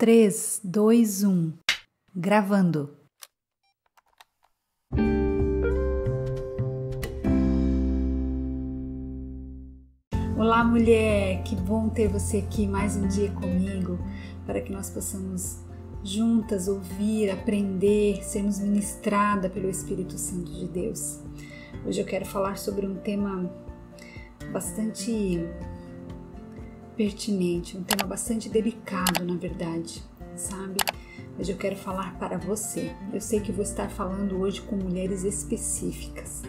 3, 2, 1. Gravando. Olá, mulher! Que bom ter você aqui mais um dia comigo para que nós possamos juntas ouvir, aprender, sermos ministrada pelo Espírito Santo de Deus. Hoje eu quero falar sobre um tema bastante pertinente, um tema bastante delicado, na verdade, sabe? Mas eu quero falar para você. Eu sei que vou estar falando hoje com mulheres específicas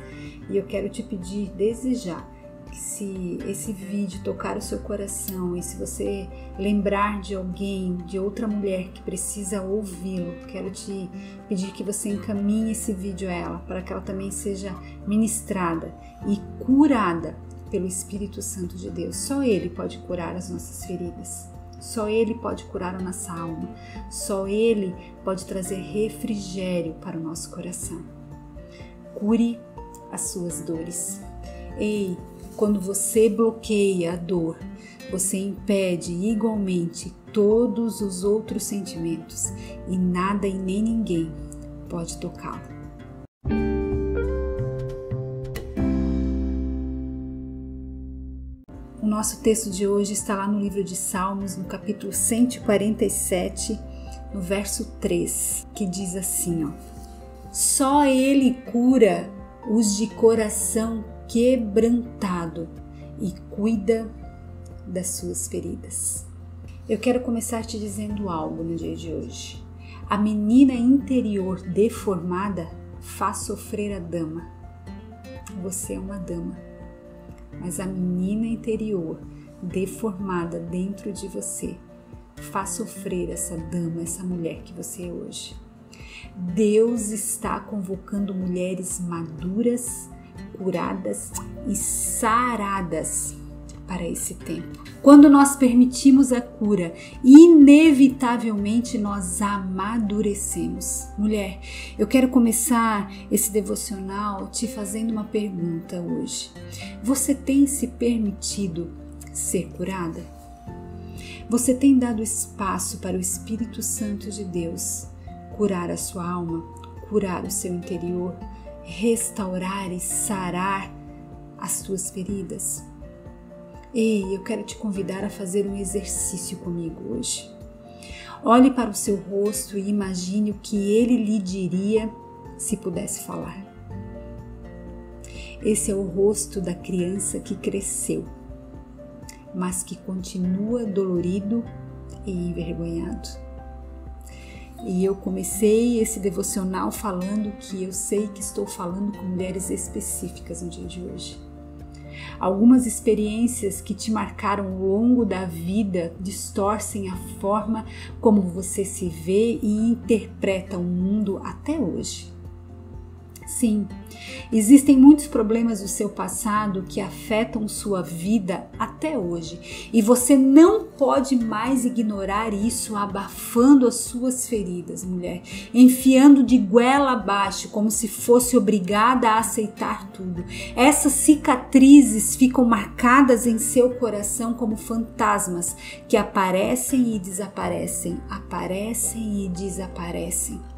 e eu quero te pedir, desejar que se esse vídeo tocar o seu coração e se você lembrar de alguém, de outra mulher que precisa ouvi-lo, quero te pedir que você encaminhe esse vídeo a ela para que ela também seja ministrada e curada pelo Espírito Santo de Deus. Só Ele pode curar as nossas feridas. Só Ele pode curar a nossa alma. Só Ele pode trazer refrigério para o nosso coração. Cure as suas dores. Ei, quando você bloqueia a dor, você impede igualmente todos os outros sentimentos e nada e nem ninguém pode tocá-lo. Nosso texto de hoje está lá no livro de Salmos, no capítulo 147, no verso 3, que diz assim, ó: Só ele cura os de coração quebrantado e cuida das suas feridas. Eu quero começar te dizendo algo no dia de hoje. A menina interior deformada faz sofrer a dama. Você é uma dama mas a menina interior, deformada dentro de você, faz sofrer essa dama, essa mulher que você é hoje. Deus está convocando mulheres maduras, curadas e saradas para esse tempo. Quando nós permitimos a cura, inevitavelmente nós amadurecemos. Mulher, eu quero começar esse devocional te fazendo uma pergunta hoje. Você tem se permitido ser curada? Você tem dado espaço para o Espírito Santo de Deus curar a sua alma, curar o seu interior, restaurar e sarar as suas feridas? Ei, eu quero te convidar a fazer um exercício comigo hoje. Olhe para o seu rosto e imagine o que ele lhe diria se pudesse falar. Esse é o rosto da criança que cresceu, mas que continua dolorido e envergonhado. E eu comecei esse devocional falando que eu sei que estou falando com mulheres específicas no dia de hoje Algumas experiências que te marcaram ao longo da vida distorcem a forma como você se vê e interpreta o mundo até hoje. Sim, existem muitos problemas do seu passado que afetam sua vida até hoje e você não pode mais ignorar isso abafando as suas feridas, mulher, enfiando de goela abaixo como se fosse obrigada a aceitar tudo. Essas cicatrizes ficam marcadas em seu coração como fantasmas que aparecem e desaparecem, aparecem e desaparecem.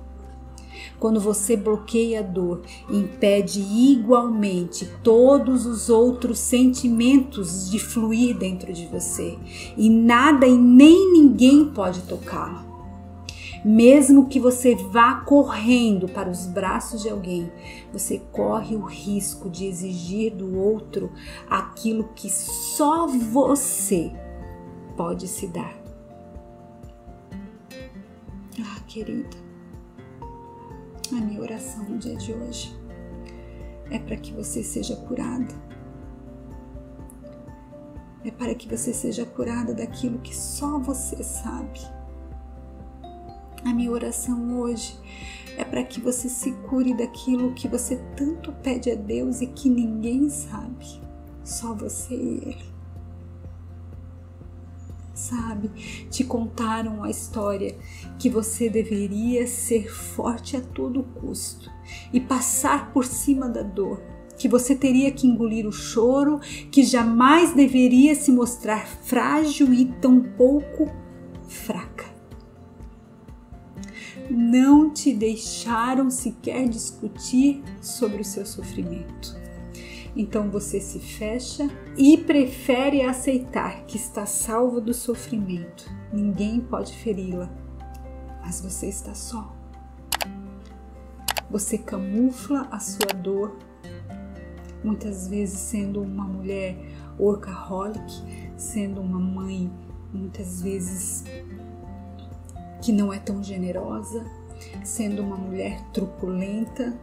Quando você bloqueia a dor, impede igualmente todos os outros sentimentos de fluir dentro de você e nada e nem ninguém pode tocá-lo. Mesmo que você vá correndo para os braços de alguém, você corre o risco de exigir do outro aquilo que só você pode se dar. Ah, querida, a minha oração no dia de hoje é para que você seja curada. É para que você seja curada daquilo que só você sabe. A minha oração hoje é para que você se cure daquilo que você tanto pede a Deus e que ninguém sabe, só você e Ele sabe? Te contaram a história que você deveria ser forte a todo custo e passar por cima da dor, que você teria que engolir o choro, que jamais deveria se mostrar frágil e tão pouco fraca. não te deixaram sequer discutir sobre o seu sofrimento. Então você se fecha e prefere aceitar que está salvo do sofrimento. Ninguém pode feri-la, mas você está só. Você camufla a sua dor, muitas vezes sendo uma mulher workaholic, sendo uma mãe muitas vezes que não é tão generosa, sendo uma mulher truculenta,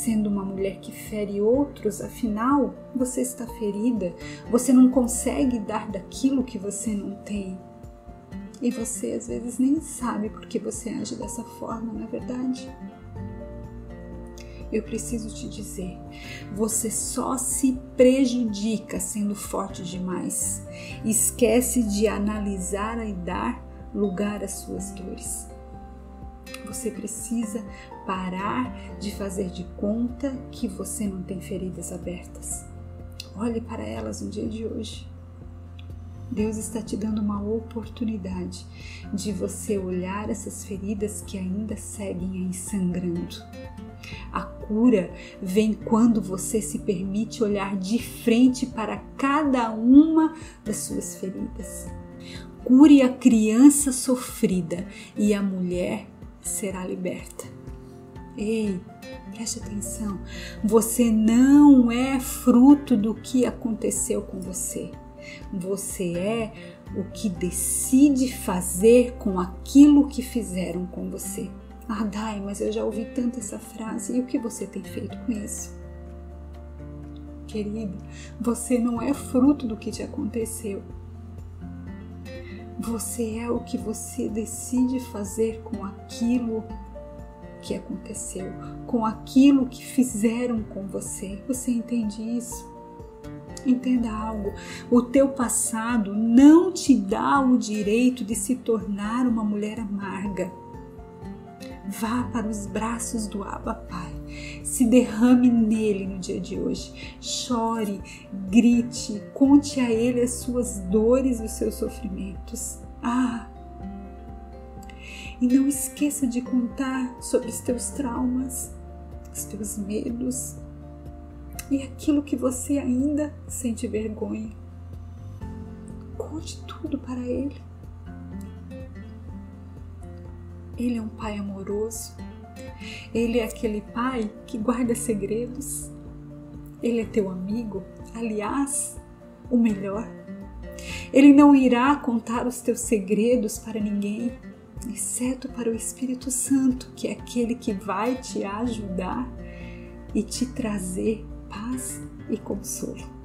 sendo uma mulher que fere outros, afinal você está ferida, você não consegue dar daquilo que você não tem. E você às vezes nem sabe por que você age dessa forma, não é verdade? Eu preciso te dizer, você só se prejudica sendo forte demais. Esquece de analisar e dar lugar às suas dores. Você precisa parar de fazer de conta que você não tem feridas abertas. Olhe para elas no dia de hoje. Deus está te dando uma oportunidade de você olhar essas feridas que ainda seguem aí sangrando. A cura vem quando você se permite olhar de frente para cada uma das suas feridas. Cure a criança sofrida e a mulher será liberta. Ei, preste atenção. Você não é fruto do que aconteceu com você. Você é o que decide fazer com aquilo que fizeram com você. Ah, Dai, mas eu já ouvi tanto essa frase. E o que você tem feito com isso? Querida, você não é fruto do que te aconteceu. Você é o que você decide fazer com aquilo que aconteceu, com aquilo que fizeram com você. Você entende isso? Entenda algo: o teu passado não te dá o direito de se tornar uma mulher amarga. Vá para os braços do Abba Pai. Se derrame nele no dia de hoje. Chore, grite, conte a ele as suas dores e os seus sofrimentos. Ah! E não esqueça de contar sobre os teus traumas, os teus medos e aquilo que você ainda sente vergonha. Conte tudo para ele. Ele é um pai amoroso. Ele é aquele pai que guarda segredos. Ele é teu amigo, aliás, o melhor. Ele não irá contar os teus segredos para ninguém, exceto para o Espírito Santo, que é aquele que vai te ajudar e te trazer paz e consolo.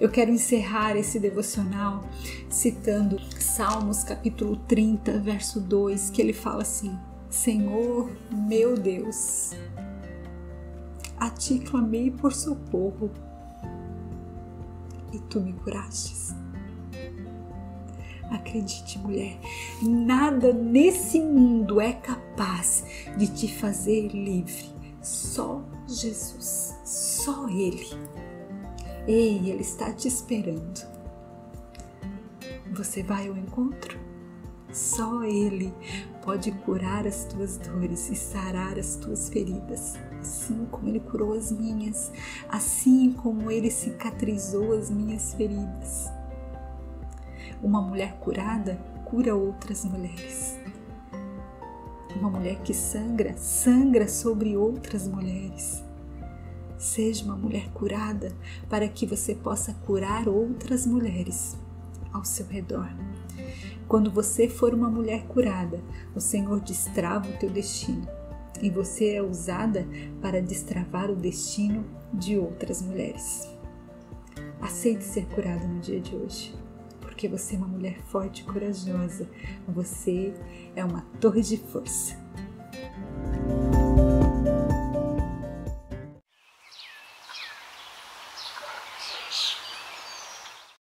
Eu quero encerrar esse devocional citando Salmos capítulo 30, verso 2, que ele fala assim: Senhor meu Deus, a ti clamei por socorro e tu me curastes. Acredite, mulher, nada nesse mundo é capaz de te fazer livre. Só Jesus, só Ele. Ei, Ele está te esperando. Você vai ao encontro? Só Ele pode curar as tuas dores e sarar as tuas feridas, assim como Ele curou as minhas, assim como Ele cicatrizou as minhas feridas. Uma mulher curada cura outras mulheres. Uma mulher que sangra, sangra sobre outras mulheres. Seja uma mulher curada para que você possa curar outras mulheres ao seu redor. Quando você for uma mulher curada, o Senhor destrava o teu destino e você é usada para destravar o destino de outras mulheres. Aceite ser curada no dia de hoje, porque você é uma mulher forte e corajosa. Você é uma torre de força.